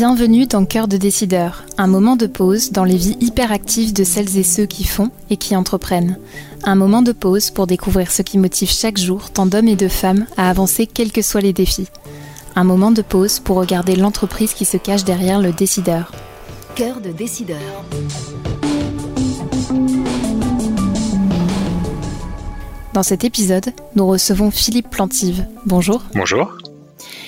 Bienvenue dans Cœur de décideur, un moment de pause dans les vies hyperactives de celles et ceux qui font et qui entreprennent. Un moment de pause pour découvrir ce qui motive chaque jour tant d'hommes et de femmes à avancer quels que soient les défis. Un moment de pause pour regarder l'entreprise qui se cache derrière le décideur. Cœur de décideur. Dans cet épisode, nous recevons Philippe Plantive. Bonjour. Bonjour.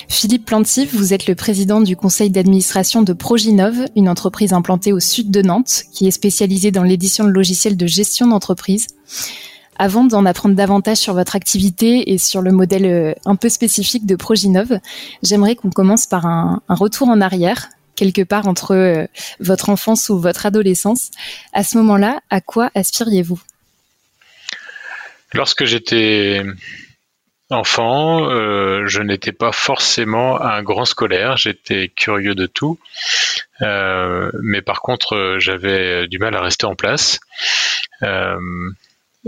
Philippe Plantif, vous êtes le président du conseil d'administration de Proginov, une entreprise implantée au sud de Nantes, qui est spécialisée dans l'édition de logiciels de gestion d'entreprise. Avant d'en apprendre davantage sur votre activité et sur le modèle euh, un peu spécifique de Proginov, j'aimerais qu'on commence par un, retour en arrière, quelque part entre euh, votre enfance ou votre adolescence. À ce moment-là, à quoi aspiriez-vous? Lorsque j'étais Enfant, euh, je n'étais pas forcément un grand scolaire, j'étais curieux de tout, euh, mais par contre j'avais du mal à rester en place. Euh,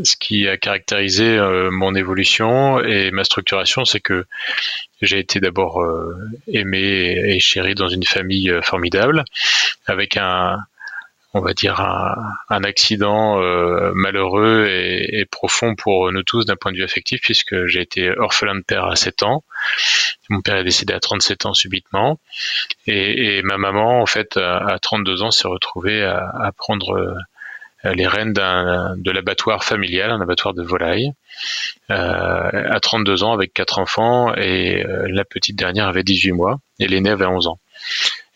ce qui a caractérisé mon évolution et ma structuration, c'est que j'ai été d'abord aimé et chéri dans une famille formidable, avec un, on va dire, un, accident euh, malheureux et, profond pour nous tous d'un point de vue affectif, puisque j'ai été orphelin de père à 7 ans. Mon père est décédé à 37 ans subitement. Et, ma maman, en fait, à, 32 ans, s'est retrouvée à, prendre euh, les rênes de l'abattoir familial, un abattoir de volailles, euh, à 32 ans avec quatre enfants et la petite dernière avait 18 mois et l'aînée avait 11 ans.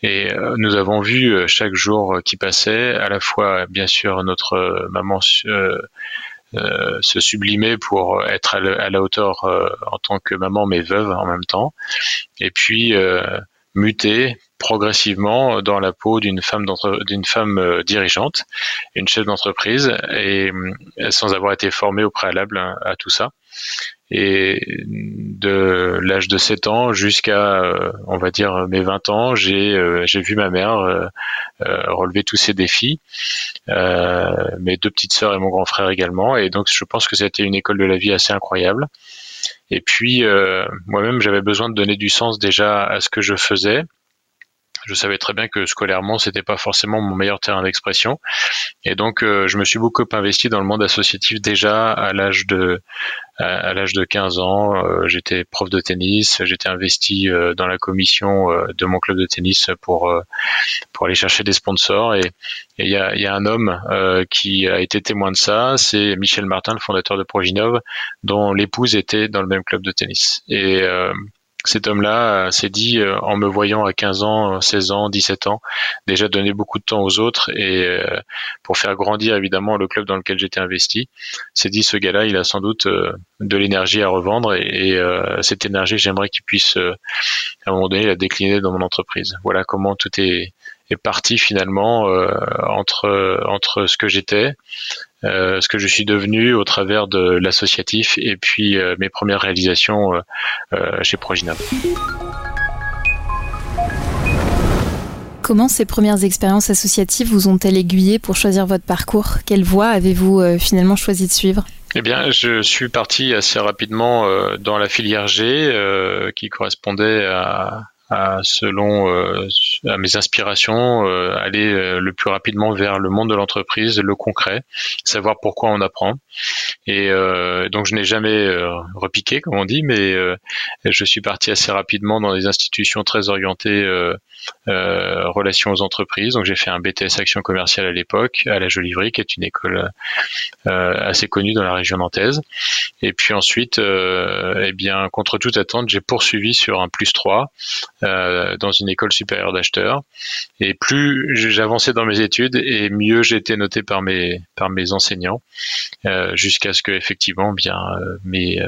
Et euh, nous avons vu euh, chaque jour qui passait, à la fois bien sûr notre maman se sublimer pour être à la hauteur en tant que maman mais veuve en même temps, et puis muter progressivement dans la peau d'une femme d'une femme dirigeante, une chef d'entreprise, et sans avoir été formée au préalable à tout ça. Et de l'âge de 7 ans jusqu'à, euh, on va dire, mes 20 ans, j'ai euh, j'ai vu ma mère euh, relever tous ces défis, mes deux petites sœurs et mon grand frère également. Et donc, je pense que c'était une école de la vie assez incroyable. Et puis, moi-même, j'avais besoin de donner du sens déjà à ce que je faisais je savais très bien que scolairement c'était pas forcément mon meilleur terrain d'expression. Et donc euh, je me suis beaucoup investi dans le monde associatif déjà à l'âge de à, l'âge de 15 ans. Euh, j'étais prof de tennis. J'étais investi euh, dans la commission de mon club de tennis pour pour aller chercher des sponsors. Et il y a, y a un homme qui a été témoin de ça. C'est Michel Martin le fondateur de Proginov dont l'épouse était dans le même club de tennis. Et cet homme-là euh, s'est dit, euh, en me voyant à 15 ans, 16 ans, 17 ans, déjà donner beaucoup de temps aux autres et euh, pour faire grandir évidemment le club dans lequel j'étais investi, s'est dit ce gars-là, il a sans doute de l'énergie à revendre et, cette énergie, j'aimerais qu'il puisse à un moment donné la décliner dans mon entreprise. Voilà comment tout est, est parti finalement entre entre ce que j'étais, euh, ce que je suis devenu au travers de l'associatif et puis euh, mes premières réalisations euh, chez Proginab. Comment ces premières expériences associatives vous ont-elles aiguillé pour choisir votre parcours? Quelle voie avez-vous finalement choisi de suivre? Eh bien, je suis parti assez rapidement dans la filière G, qui correspondait à, selon euh, à mes inspirations, euh, aller euh, le plus rapidement vers le monde de l'entreprise, le concret, savoir pourquoi on apprend. Et donc je n'ai jamais repiqué, comme on dit, mais je suis parti assez rapidement dans des institutions très orientées relations aux entreprises. Donc j'ai fait un BTS Action commerciale à l'époque, à la Jolivry, qui est une école assez connue dans la région nantaise. Et puis ensuite, eh bien, contre toute attente, j'ai poursuivi sur un plus 3 euh, dans une école supérieure d'acheteurs. Et plus j'avançais dans mes études, et mieux j'étais noté par mes par mes enseignants, euh, jusqu'à ce que effectivement bien euh, mes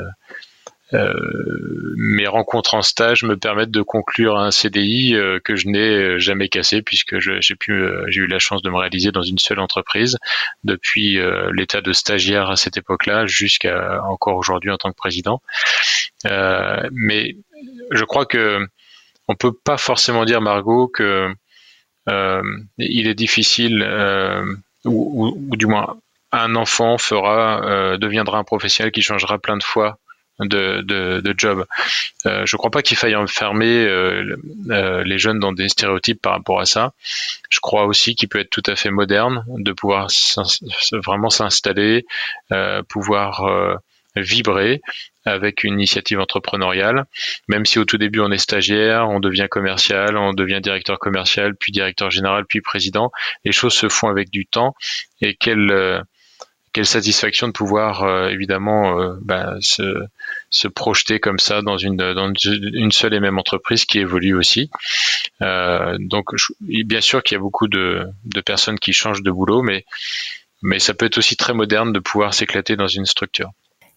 mes rencontres en stage me permettent de conclure un CDI que je n'ai jamais cassé puisque j'ai pu j'ai eu la chance de me réaliser dans une seule entreprise depuis l'état de stagiaire à cette époque-là jusqu'à encore aujourd'hui en tant que président. mais je crois que on peut pas forcément dire Margot que euh, il est difficile euh, ou, du moins un enfant fera euh, deviendra un professionnel qui changera plein de fois de, de, de job. Euh, je ne crois pas qu'il faille enfermer euh, euh, les jeunes dans des stéréotypes par rapport à ça. Je crois aussi qu'il peut être tout à fait moderne de pouvoir vraiment s'installer, pouvoir vibrer avec une initiative entrepreneuriale, même si au tout début on est stagiaire, on devient commercial, on devient directeur commercial, puis directeur général, puis président. Les choses se font avec du temps et quelle quelle satisfaction de pouvoir euh, évidemment euh, bah, se, se, projeter comme ça dans une, dans une seule et même entreprise qui évolue aussi. Euh, donc bien sûr qu'il y a beaucoup de, de, personnes qui changent de boulot, mais, mais ça peut être aussi très moderne de pouvoir s'éclater dans une structure.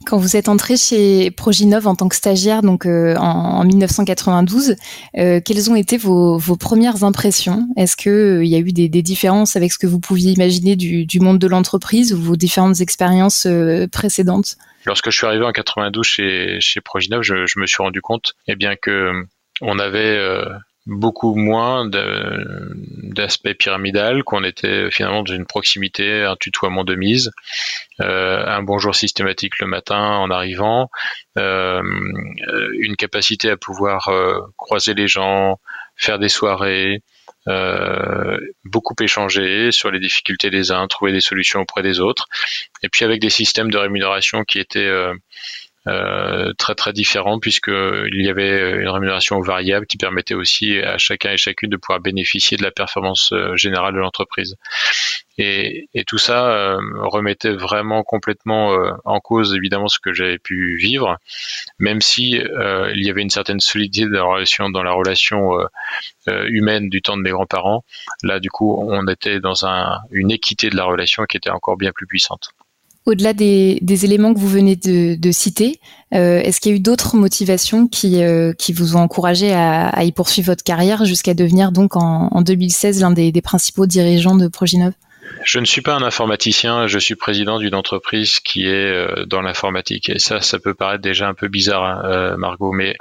Quand vous êtes entré chez Proginov en tant que stagiaire, donc euh, en, 1992, euh, quelles ont été vos, premières impressions? Est-ce qu'il euh, y a eu des, différences avec ce que vous pouviez imaginer du, monde de l'entreprise ou vos différentes expériences précédentes? Lorsque je suis arrivé en 92 chez, Proginov, je, me suis rendu compte eh bien que on avait beaucoup moins d'aspect pyramidal, qu'on était finalement dans une proximité, un tutoiement de mise, euh, un bonjour systématique le matin en arrivant, euh, une capacité à pouvoir euh, croiser les gens, faire des soirées, beaucoup échanger sur les difficultés des uns, trouver des solutions auprès des autres, et puis avec des systèmes de rémunération qui étaient euh, très très différent puisque il y avait une rémunération variable qui permettait aussi à chacun et chacune de pouvoir bénéficier de la performance euh, générale de l'entreprise. Et, et, tout ça euh, remettait vraiment complètement en cause évidemment ce que j'avais pu vivre, même si il y avait une certaine solidité dans la relation, dans la relation humaine du temps de mes grands-parents. Là, du coup, on était dans un, une équité de la relation qui était encore bien plus puissante. Au-delà des, éléments que vous venez de, citer, euh, est-ce qu'il y a eu d'autres motivations qui, euh, vous ont encouragé à, y poursuivre votre carrière jusqu'à devenir donc en, 2016 l'un des, principaux dirigeants de Proginov? Je ne suis pas un informaticien, je suis président d'une entreprise qui est euh, dans l'informatique. Et ça, ça peut paraître déjà un peu bizarre, hein, Margot, mais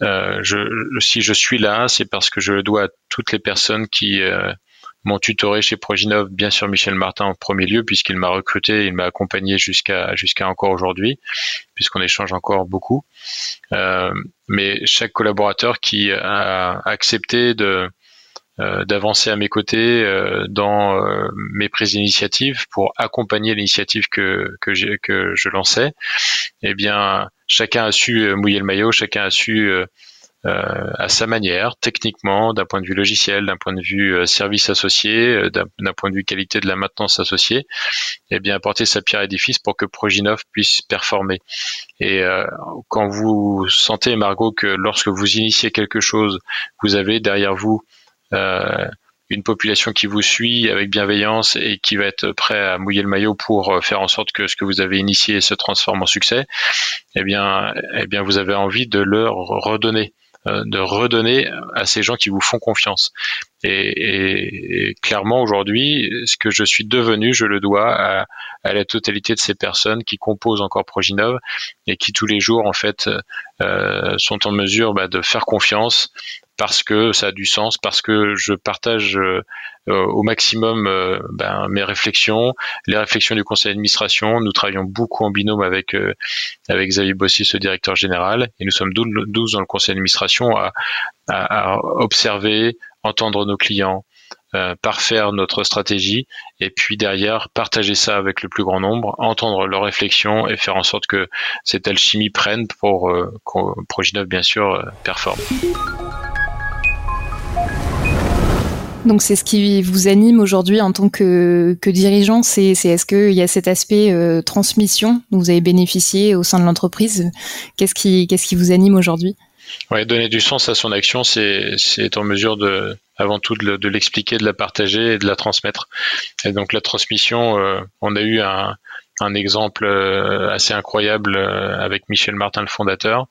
je, si je suis là, c'est parce que je le dois à toutes les personnes qui m'ont tutoré chez Proginov, bien sûr Michel Martin en premier lieu, puisqu'il m'a recruté, il m'a accompagné jusqu'à jusqu'à encore aujourd'hui, puisqu'on échange encore beaucoup. Euh, mais chaque collaborateur qui a accepté de euh, d'avancer à mes côtés euh, dans mes prises d'initiative pour accompagner l'initiative que que, que je lançais, eh bien chacun a su mouiller le maillot, chacun a su euh, à sa manière, techniquement, d'un point de vue logiciel, d'un point de vue euh, service associé, euh, d'un point de vue qualité de la maintenance associée, et eh bien apporter sa pierre à pour que Proginov puisse performer. Et quand vous sentez, Margot, que lorsque vous initiez quelque chose, vous avez derrière vous une population qui vous suit avec bienveillance et qui va être prêt à mouiller le maillot pour faire en sorte que ce que vous avez initié se transforme en succès, eh bien, eh bien, vous avez envie de leur redonner. Euh, de redonner à ces gens qui vous font confiance. Et, clairement aujourd'hui, ce que je suis devenu, je le dois à, la totalité de ces personnes qui composent encore Proginov et qui tous les jours en fait euh, sont en mesure bah, de faire confiance parce que ça a du sens, parce que je partage euh, au maximum euh, ben, mes réflexions, les réflexions du conseil d'administration. Nous travaillons beaucoup en binôme avec euh, avec Xavier Bossis, le directeur général, et nous sommes 12 dans le conseil d'administration à, à, observer, entendre nos clients, parfaire notre stratégie et puis derrière partager ça avec le plus grand nombre, entendre leurs réflexions et faire en sorte que cette alchimie prenne pour euh, que Proginov bien sûr performe. Donc c'est ce qui vous anime aujourd'hui en tant que, dirigeant, c'est est-ce qu'il y a cet aspect euh, transmission dont vous avez bénéficié au sein de l'entreprise? Qu'est-ce qui, vous anime aujourd'hui? Ouais, donner du sens à son action, c'est en mesure de, avant tout, de, l'expliquer, de la partager et de la transmettre. Et donc la transmission, euh, on a eu un, un exemple euh, assez incroyable avec Michel Martin, le fondateur,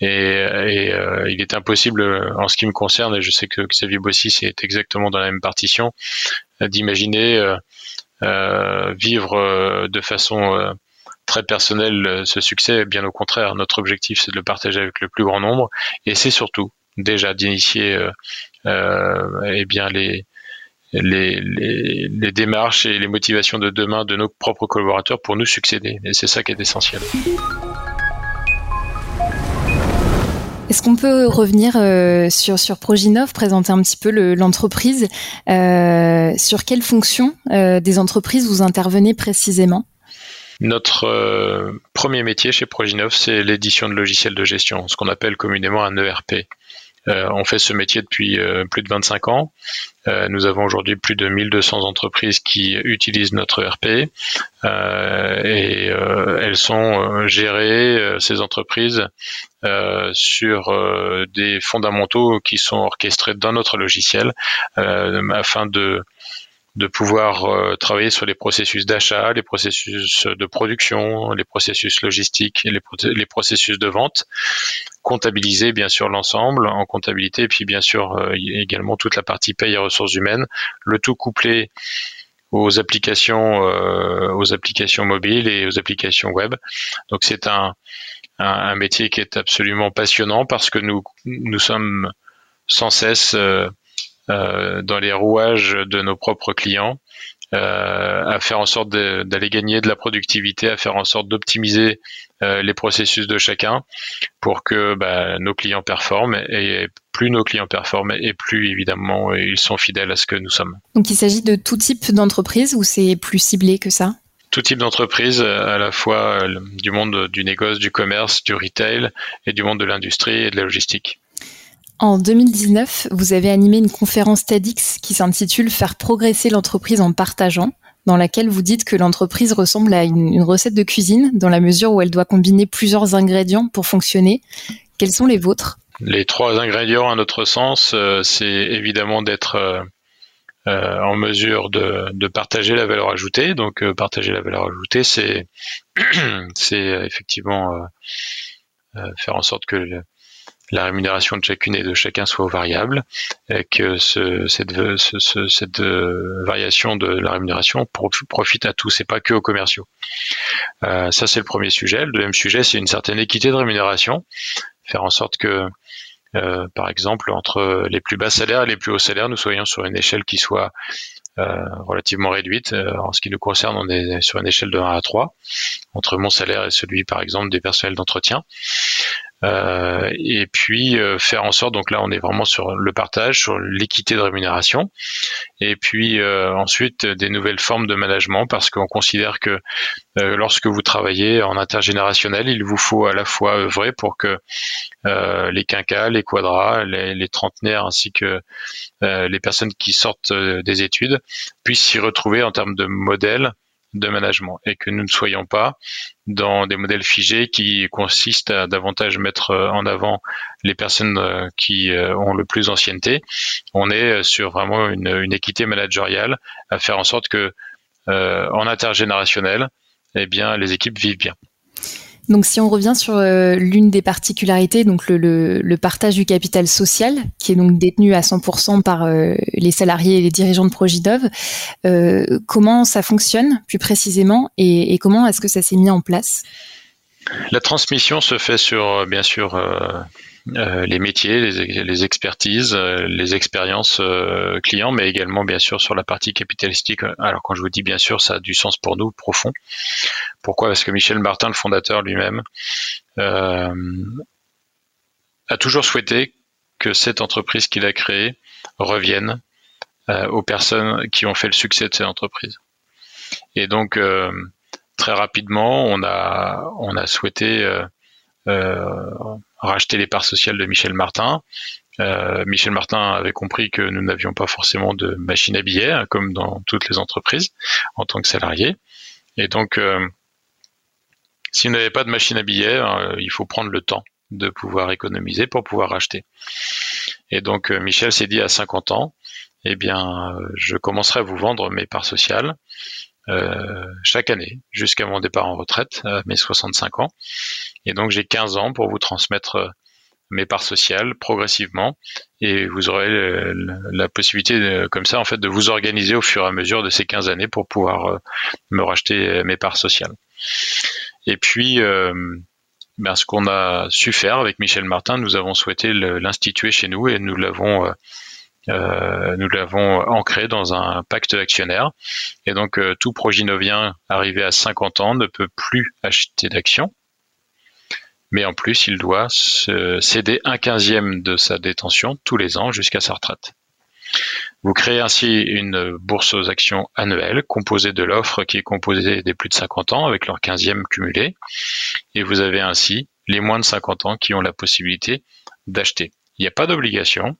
et, euh, il est impossible, en ce qui me concerne, et je sais que Xavier Bossy est exactement dans la même partition, d'imaginer euh, euh, vivre de façon très personnelle ce succès. Bien au contraire, notre objectif, c'est de le partager avec le plus grand nombre, et c'est surtout déjà d'initier eh bien les, les, démarches et les motivations de demain de nos propres collaborateurs pour nous succéder. Et c'est ça qui est essentiel. Est-ce qu'on peut revenir sur, sur Proginov, présenter un petit peu l'entreprise Sur quelles fonctions des entreprises vous intervenez précisément? Notre premier métier chez Proginov, c'est l'édition de logiciels de gestion, ce qu'on appelle communément un ERP. Euh, on fait ce métier depuis euh, plus de 25 ans. Euh, nous avons aujourd'hui plus de 1200 entreprises qui utilisent notre ERP et elles sont gérées, ces entreprises, sur des fondamentaux qui sont orchestrés dans notre logiciel afin de de pouvoir euh, travailler sur les processus d'achat, les processus de production, les processus logistiques et les, processus de vente, comptabiliser bien sûr l'ensemble en comptabilité, et puis bien sûr euh, également toute la partie paye et ressources humaines, le tout couplé aux applications, euh, aux applications mobiles et aux applications web. Donc c'est un, un, métier qui est absolument passionnant parce que nous sommes sans cesse euh, dans les rouages de nos propres clients, euh, à faire en sorte d'aller gagner de la productivité, à faire en sorte d'optimiser euh, les processus de chacun pour que bah, nos clients performent et plus nos clients performent et plus évidemment ils sont fidèles à ce que nous sommes. Donc il s'agit de tout type d'entreprise ou c'est plus ciblé que ça? Tout type d'entreprise, à la fois du monde du négoce, du commerce, du retail et du monde de l'industrie et de la logistique. En 2019, vous avez animé une conférence TEDx qui s'intitule Faire progresser l'entreprise en partageant, dans laquelle vous dites que l'entreprise ressemble à une, recette de cuisine dans la mesure où elle doit combiner plusieurs ingrédients pour fonctionner. Quels sont les vôtres? Les trois ingrédients, à notre sens, euh, c'est évidemment d'être euh, euh, en mesure de, partager la valeur ajoutée. Donc, partager la valeur ajoutée, c'est effectivement faire en sorte que la rémunération de chacune et de chacun soit variable, et que ce, cette, cette euh, variation de la rémunération profite à tous et pas que aux commerciaux. Euh, ça, c'est le premier sujet. Le deuxième sujet, c'est une certaine équité de rémunération, faire en sorte que euh, par exemple, entre les plus bas salaires et les plus hauts salaires, nous soyons sur une échelle qui soit relativement réduite. en ce qui nous concerne, on est sur une échelle de 1 à 3, entre mon salaire et celui, par exemple, des personnels d'entretien. Euh, et puis euh, faire en sorte, donc là on est vraiment sur le partage, sur l'équité de rémunération, et puis euh, ensuite des nouvelles formes de management parce qu'on considère que lorsque vous travaillez en intergénérationnel, il vous faut à la fois œuvrer pour que les quinquas, les quadras, les, les trentenaires ainsi que les personnes qui sortent des études puissent s'y retrouver en termes de modèles de management et que nous ne soyons pas dans des modèles figés qui consistent à davantage mettre euh, en avant les personnes euh, qui euh, ont le plus d'ancienneté. On est sur vraiment une, équité managériale à faire en sorte que en intergénérationnel, eh bien, les équipes vivent bien. Donc si on revient sur euh, l'une des particularités, donc le, partage du capital social, qui est donc détenu à 100% par euh, les salariés et les dirigeants de Progidov, euh, comment ça fonctionne plus précisément et, et comment est-ce que ça s'est mis en place? La transmission se fait sur, bien sûr, euh, les métiers, les, expertises, euh, les expériences euh, clients, mais également bien sûr sur la partie capitalistique. Alors quand je vous dis bien sûr, ça a du sens pour nous, profond. Pourquoi? Parce que Michel Martin, le fondateur lui-même, a toujours souhaité que cette entreprise qu'il a créée revienne aux personnes qui ont fait le succès de cette entreprise. Et donc très rapidement, on a on a souhaité racheter les parts sociales de Michel Martin. Euh, Michel Martin avait compris que nous n'avions pas forcément de machine à billets, hein, comme dans toutes les entreprises, en tant que salarié. Et donc, euh, si vous n'avez pas de machine à billets, euh, il faut prendre le temps de pouvoir économiser pour pouvoir racheter. Et donc, Michel s'est dit à 50 ans, eh bien, je commencerai à vous vendre mes parts sociales euh, chaque année jusqu'à mon départ en retraite à mes 65 ans. Et donc j'ai 15 ans pour vous transmettre euh, mes parts sociales progressivement et vous aurez euh, la possibilité comme ça en fait de vous organiser au fur et à mesure de ces 15 années pour pouvoir me racheter mes parts sociales. Et puis ben, ce qu'on a su faire avec Michel Martin, nous avons souhaité l'instituer chez nous et nous l'avons euh, nous l'avons ancré dans un pacte d'actionnaires. Et donc, euh, tout proginovien arrivé à 50 ans ne peut plus acheter d'actions, mais en plus, il doit céder un quinzième de sa détention tous les ans jusqu'à sa retraite. Vous créez ainsi une bourse aux actions annuelle composée de l'offre qui est composée des plus de 50 ans avec leur 15e cumulé. Et vous avez ainsi les moins de 50 ans qui ont la possibilité d'acheter. Il n'y a pas d'obligation.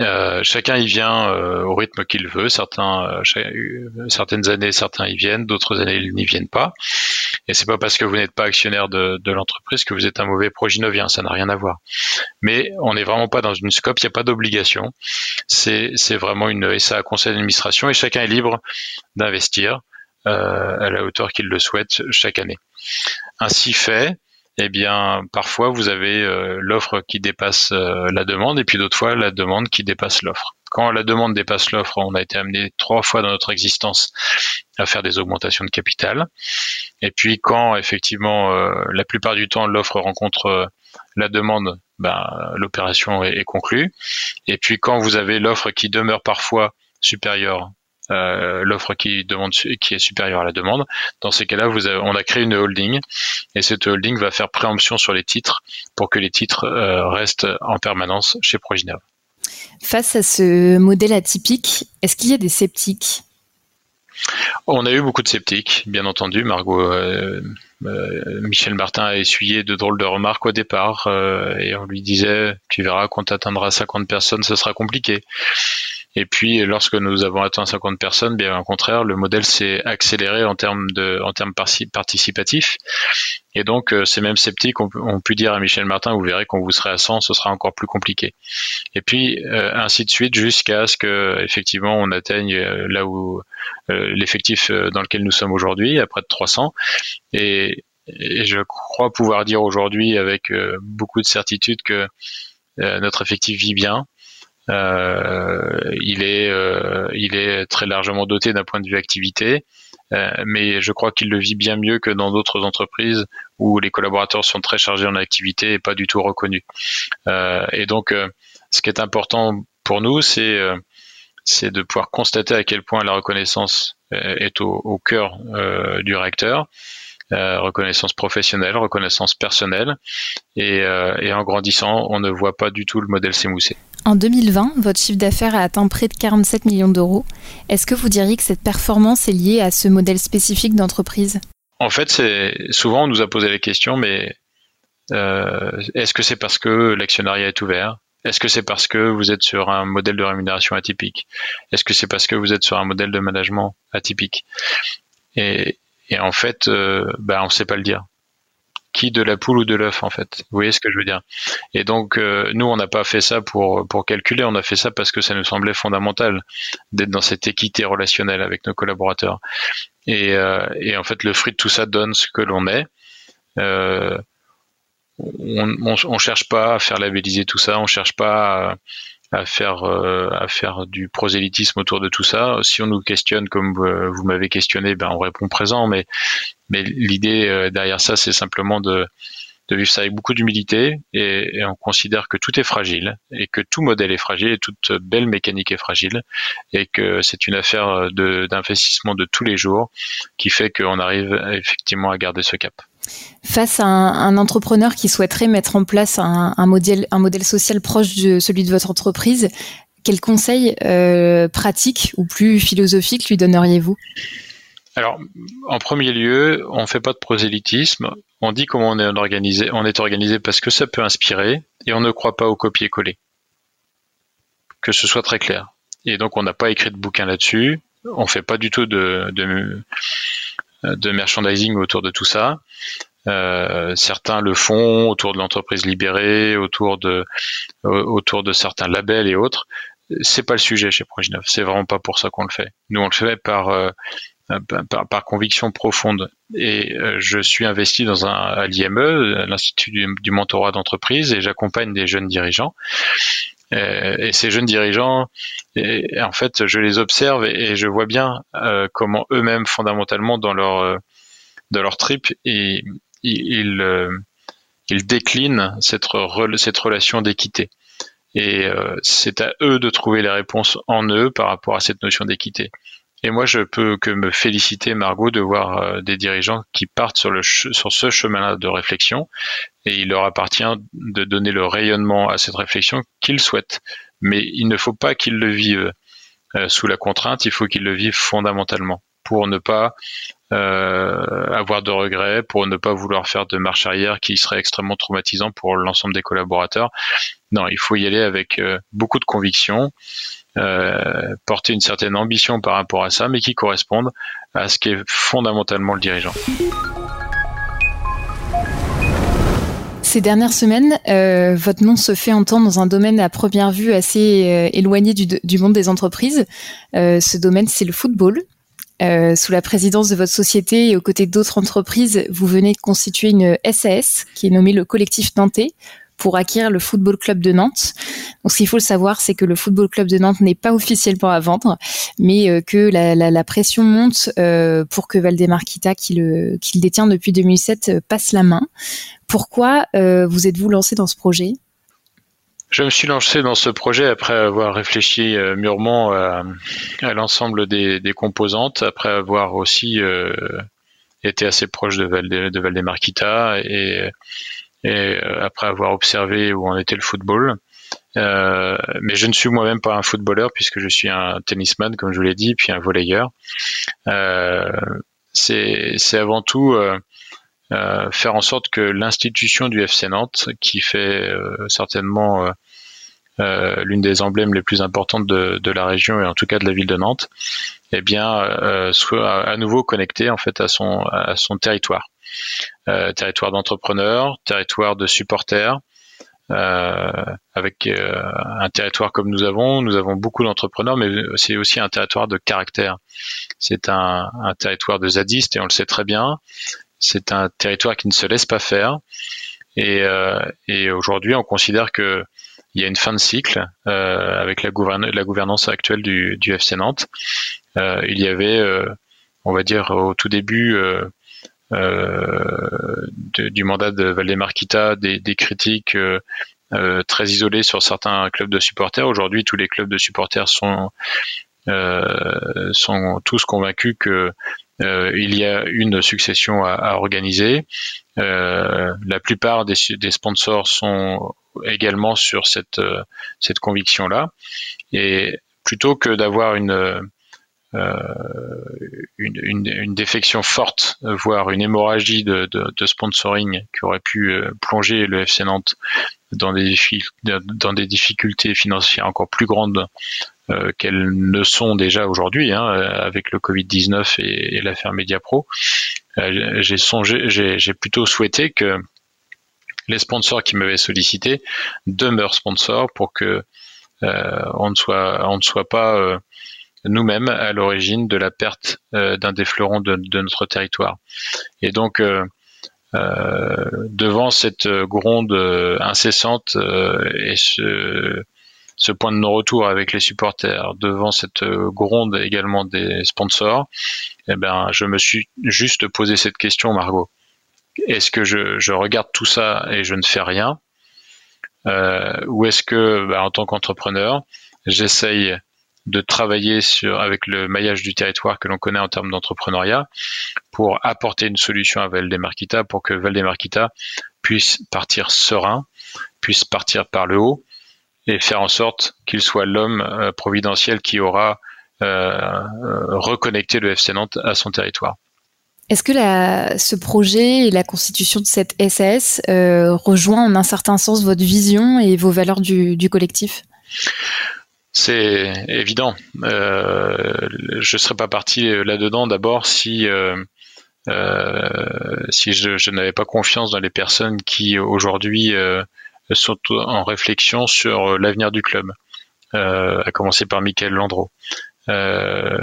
Euh, chacun y vient euh, au rythme qu'il veut. Certains, euh, certaines années, certains y viennent, d'autres années, ils n'y viennent pas. Et c'est pas parce que vous n'êtes pas actionnaire de, l'entreprise que vous êtes un mauvais proginovien. Ça n'a rien à voir. Mais on n'est vraiment pas dans une scope. Il n'y a pas d'obligation. C'est, vraiment une SA conseil d'administration et chacun est libre d'investir à la hauteur qu'il le souhaite chaque année. Ainsi fait, eh bien, parfois vous avez euh, l'offre qui dépasse euh, la demande et puis d'autres fois la demande qui dépasse l'offre. Quand la demande dépasse l'offre, on a été amené trois fois dans notre existence à faire des augmentations de capital. Et puis quand effectivement euh, la plupart du temps l'offre rencontre la demande, ben, l'opération est, est conclue. Et puis quand vous avez l'offre qui demeure parfois supérieure euh, l'offre qui demande qui est supérieure à la demande. Dans ces cas-là, vous on a créé une holding et cette holding va faire préemption sur les titres pour que les titres euh, restent en permanence chez Proginov. Face à ce modèle atypique, est-ce qu'il y a des sceptiques? On a eu beaucoup de sceptiques, bien entendu. Margot, euh, Michel Martin a essuyé de drôles de remarques au départ et on lui disait Tu verras, quand tu atteindras 50 personnes, ce sera compliqué. Et puis, lorsque nous avons atteint 50 personnes, bien au contraire, le modèle s'est accéléré en termes de, en termes participatifs. Et donc, euh, ces mêmes sceptiques ont, pu dire à Michel Martin, vous verrez quand vous serez à 100, ce sera encore plus compliqué. Et puis, euh, ainsi de suite, jusqu'à ce que, effectivement, on atteigne euh, là où l'effectif dans lequel nous sommes aujourd'hui, à près de 300. Et, et je crois pouvoir dire aujourd'hui, avec beaucoup de certitude, que notre effectif vit bien, euh, il est euh, il est très largement doté d'un point de vue activité, euh, mais je crois qu'il le vit bien mieux que dans d'autres entreprises où les collaborateurs sont très chargés en activité et pas du tout reconnus. et donc, ce qui est important pour nous, c'est c'est de pouvoir constater à quel point la reconnaissance est au, au cœur du réacteur euh, reconnaissance professionnelle, reconnaissance personnelle. Et, euh, et, en grandissant, on ne voit pas du tout le modèle s'émousser. En 2020, votre chiffre d'affaires a atteint près de 47 millions d'euros. Est-ce que vous diriez que cette performance est liée à ce modèle spécifique d'entreprise? En fait, c'est souvent on nous a posé la question, mais euh, est-ce que c'est parce que l'actionnariat est ouvert? Est-ce que c'est parce que vous êtes sur un modèle de rémunération atypique? Est-ce que c'est parce que vous êtes sur un modèle de management atypique? Et, et en fait, euh, bah, on ne sait pas le dire. Qui de la poule ou de l'œuf, en fait. Vous voyez ce que je veux dire Et donc, euh, nous, on n'a pas fait ça pour, pour calculer, on a fait ça parce que ça nous semblait fondamental d'être dans cette équité relationnelle avec nos collaborateurs. Et, euh, et en fait, le fruit de tout ça donne ce que l'on est. Euh, on, on, cherche pas à faire labelliser tout ça, on cherche pas à, à faire euh, à faire du prosélytisme autour de tout ça. Si on nous questionne comme vous, m'avez questionné, ben on répond présent. Mais mais l'idée euh, derrière ça, c'est simplement de de vivre ça avec beaucoup d'humilité et, on considère que tout est fragile et que tout modèle est fragile et toute belle mécanique est fragile et que c'est une affaire d'investissement de, tous les jours qui fait qu'on arrive effectivement à garder ce cap. Face à un, entrepreneur qui souhaiterait mettre en place un, modèle, social proche de celui de votre entreprise, quels conseils euh, pratiques ou plus philosophiques lui donneriez-vous? Alors, en premier lieu, on ne fait pas de prosélytisme. On dit comment on est organisé. On est organisé parce que ça peut inspirer et on ne croit pas au copier-coller. Que ce soit très clair. Et donc, on n'a pas écrit de bouquin là-dessus. On ne fait pas du tout de, de merchandising autour de tout ça. Euh, certains le font autour de l'entreprise libérée, autour de autour de certains labels et autres. C'est pas le sujet chez Proginov. C'est vraiment pas pour ça qu'on le fait. Nous, on le fait par euh, par, par, conviction profonde. Et euh, je suis investi dans un à l'IME, l'Institut du mentorat d'entreprise, et j'accompagne des jeunes dirigeants. Euh, et ces jeunes dirigeants, et, en fait, je les observe et, je vois bien euh, comment eux-mêmes, fondamentalement, dans leur euh, dans leur trip, ils, ils, ils déclinent cette, cette relation d'équité. Et c'est à eux de trouver les réponses en eux par rapport à cette notion d'équité. Et moi, je peux que me féliciter, Margot, de voir des dirigeants qui partent sur, sur ce chemin-là de réflexion. Et il leur appartient de donner le rayonnement à cette réflexion qu'ils souhaitent. Mais il ne faut pas qu'ils le vivent sous la contrainte, il faut qu'ils le vivent fondamentalement pour ne pas euh, avoir de regrets, pour ne pas vouloir faire de marche arrière qui serait extrêmement traumatisant pour l'ensemble des collaborateurs. Non, il faut y aller avec euh, beaucoup de conviction, euh, porter une certaine ambition par rapport à ça, mais qui correspondent à ce qui est fondamentalement le dirigeant. Ces dernières semaines, euh, votre nom se fait entendre dans un domaine à première vue assez éloigné du, du, monde des entreprises. ce domaine, c'est le football. Euh, sous la présidence de votre société et aux côtés d'autres entreprises, vous venez de constituer une SAS qui est nommée le collectif nantais pour acquérir le Football Club de Nantes. Donc, ce qu'il faut le savoir, c'est que le Football Club de Nantes n'est pas officiellement à vendre, mais euh, que la, la, la, pression monte euh, pour que Valdemar Kita, qui le, qui le détient depuis 2007, passe la main. Pourquoi vous êtes-vous lancé dans ce projet? Je me suis lancé dans ce projet après avoir réfléchi euh, mûrement à, l'ensemble des, composantes, après avoir aussi euh, été assez proche de, de Valdemarquita et, et euh, après avoir observé où en était le football. mais je ne suis moi-même pas un footballeur puisque je suis un tennisman, comme je vous l'ai dit, puis un volleyeur. c'est avant tout euh, faire en sorte que l'institution du FC Nantes, qui fait euh, certainement euh, l'une des emblèmes les plus importantes de, la région et en tout cas de la ville de Nantes, eh bien, soit à nouveau connectée en fait à son à son territoire, territoire d'entrepreneurs, territoire de supporters, avec un territoire comme nous avons, nous avons beaucoup d'entrepreneurs, mais c'est aussi un territoire de caractère. C'est un, un, territoire de zadistes et on le sait très bien. C'est un territoire qui ne se laisse pas faire. Et, euh, et aujourd'hui, on considère que il y a une fin de cycle euh, avec la, gouvernance actuelle du, FC Nantes. Euh, il y avait, on va dire, au tout début du mandat de Valdemar Kita, des, des critiques très isolées sur certains clubs de supporters. Aujourd'hui, tous les clubs de supporters sont tous convaincus que il y a une succession à, organiser. Euh, la plupart des, sponsors sont également sur cette, euh, conviction-là. Et plutôt que d'avoir une, une, défection forte, voire une hémorragie de, sponsoring qui aurait pu plonger le FC Nantes dans des difficultés financières encore plus grandes euh, qu'elles ne sont déjà aujourd'hui hein, avec le Covid-19 et, l'affaire Mediapro. Euh, j'ai songé, j'ai plutôt souhaité que les sponsors qui m'avaient sollicité demeurent sponsors pour que euh, on ne soit on ne soit pas nous-mêmes à l'origine de la perte d'un des fleurons de, de, notre territoire. Et donc devant cette gronde incessante et ce ce point de non-retour avec les supporters devant cette euh, gronde également des sponsors, eh ben, je me suis juste posé cette question, Margot. Est-ce que je, regarde tout ça et je ne fais rien? Euh, Ou est-ce que, bah, en tant qu'entrepreneur, j'essaye de travailler sur, avec le maillage du territoire que l'on connaît en termes d'entrepreneuriat pour apporter une solution à Valdemarquita pour que Valdemarquita puisse partir serein, puisse partir par le haut et faire en sorte qu'il soit l'homme euh, providentiel qui aura euh, euh, reconnecté le FC Nantes à son territoire. Est-ce que la, ce projet et la constitution de cette SAS rejoint en un certain sens votre vision et vos valeurs du, du collectif? C'est évident. Euh, je ne serais pas parti là-dedans d'abord si, euh, si je, je n'avais pas confiance dans les personnes qui aujourd'hui sont en réflexion sur euh, l'avenir du club, euh, à commencer par Michael Landreau. Euh,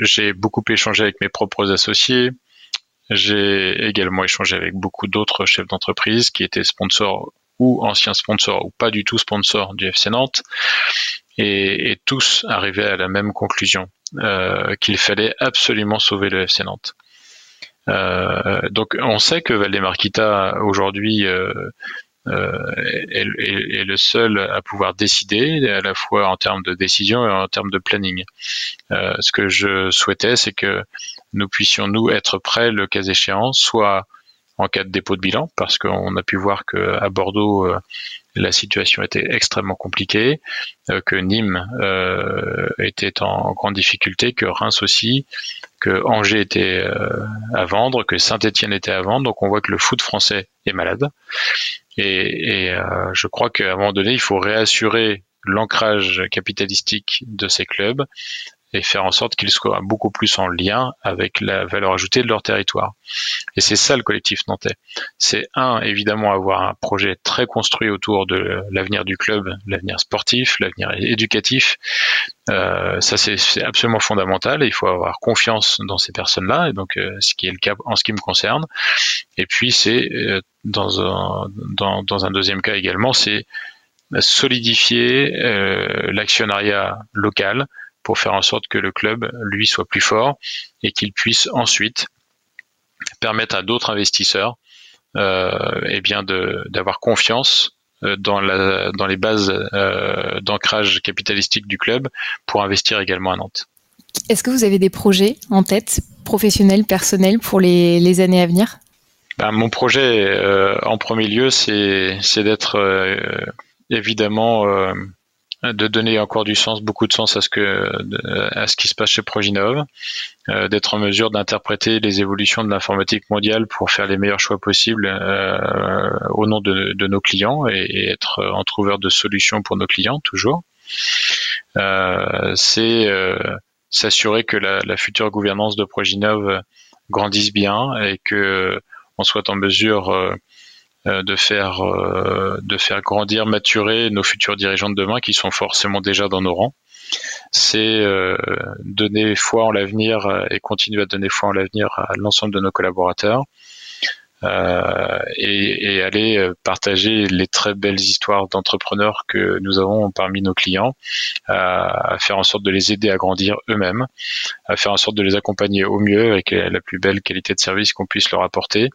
j'ai beaucoup échangé avec mes propres associés. J'ai également échangé avec beaucoup d'autres chefs d'entreprise qui étaient sponsors ou anciens sponsors ou pas du tout sponsors du FC Nantes. Et, tous arrivaient à la même conclusion, qu'il fallait absolument sauver le FC Nantes. donc on sait que Valdemarquita aujourd'hui est, est, le seul à pouvoir décider, à la fois en termes de décision et en termes de planning. ce que je souhaitais, c'est que nous puissions nous être prêts le cas échéant, soit en cas de dépôt de bilan, parce qu'on a pu voir que à Bordeaux euh, la situation était extrêmement compliquée, euh, que Nîmes euh, était en grande difficulté, que Reims aussi, que Angers était à vendre, que Saint-Étienne était à vendre. Donc on voit que le foot français est malade. Et, et je crois qu'à un moment donné, il faut réassurer l'ancrage capitalistique de ces clubs et faire en sorte qu'ils soient beaucoup plus en lien avec la valeur ajoutée de leur territoire. Et c'est ça le collectif nantais. C'est un, évidemment, avoir un projet très construit autour de l'avenir du club, l'avenir sportif, l'avenir éducatif. Euh, ça, c'est absolument fondamental. Il faut avoir confiance dans ces personnes-là, et donc euh, ce qui est le cas en ce qui me concerne. Et puis, c'est euh, dans, un, dans, dans un deuxième cas également, c'est solidifier l'actionnariat local pour faire en sorte que le club, lui, soit plus fort et qu'il puisse ensuite permettre à d'autres investisseurs euh, eh bien d'avoir confiance euh, dans, la, dans les bases euh, d'ancrage capitalistique du club pour investir également à Nantes. Est-ce que vous avez des projets en tête, professionnels, personnels, pour les, les années à venir? Ben, Mon projet, euh, en premier lieu, c'est d'être évidemment de donner encore du sens, beaucoup de sens à ce que à ce qui se passe chez Proginov, euh, d'être en mesure d'interpréter les évolutions de l'informatique mondiale pour faire les meilleurs choix possibles euh, au nom de, nos clients et, être en trouveur de solutions pour nos clients toujours. Euh, c'est s'assurer que la, la, future gouvernance de Proginov grandisse bien et que on soit en mesure euh, de faire euh, de faire grandir, maturer nos futurs dirigeants de demain qui sont forcément déjà dans nos rangs. C'est euh, donner foi en l'avenir et continuer à donner foi en l'avenir à l'ensemble de nos collaborateurs. Euh, et, et, aller euh, partager les très belles histoires d'entrepreneurs que nous avons parmi nos clients, à faire en sorte de les aider à grandir eux-mêmes, à faire en sorte de les accompagner au mieux avec la plus belle qualité de service qu'on puisse leur apporter,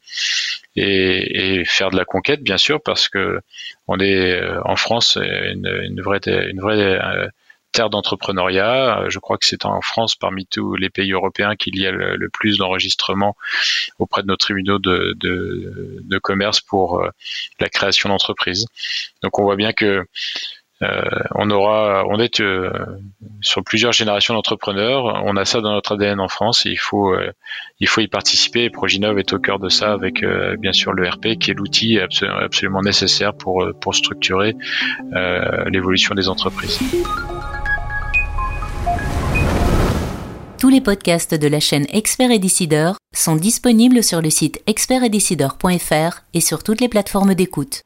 et, et, faire de la conquête bien sûr parce que on est euh, en France une, une vraie une vraie terre d'entrepreneuriat. Je crois que c'est en France, parmi tous les pays européens, qu'il y a le, plus d'enregistrements auprès de nos tribunaux de, de, commerce pour euh, la création d'entreprises. Donc on voit bien que euh, on aura, on est euh, sur plusieurs générations d'entrepreneurs. On a ça dans notre ADN en France. Et il faut, il faut y participer. Et Proginov est au cœur de ça, avec bien sûr le RP, qui est l'outil absolument nécessaire pour pour structurer l'évolution des entreprises. Tous les podcasts de la chaîne Expert et Décideur sont disponibles sur le site expertetdecideur.fr et sur toutes les plateformes d'écoute.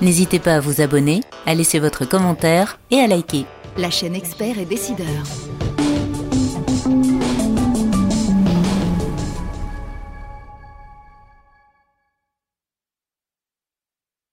N'hésitez pas à vous abonner, à laisser votre commentaire et à liker. La chaîne Expert et Décideur.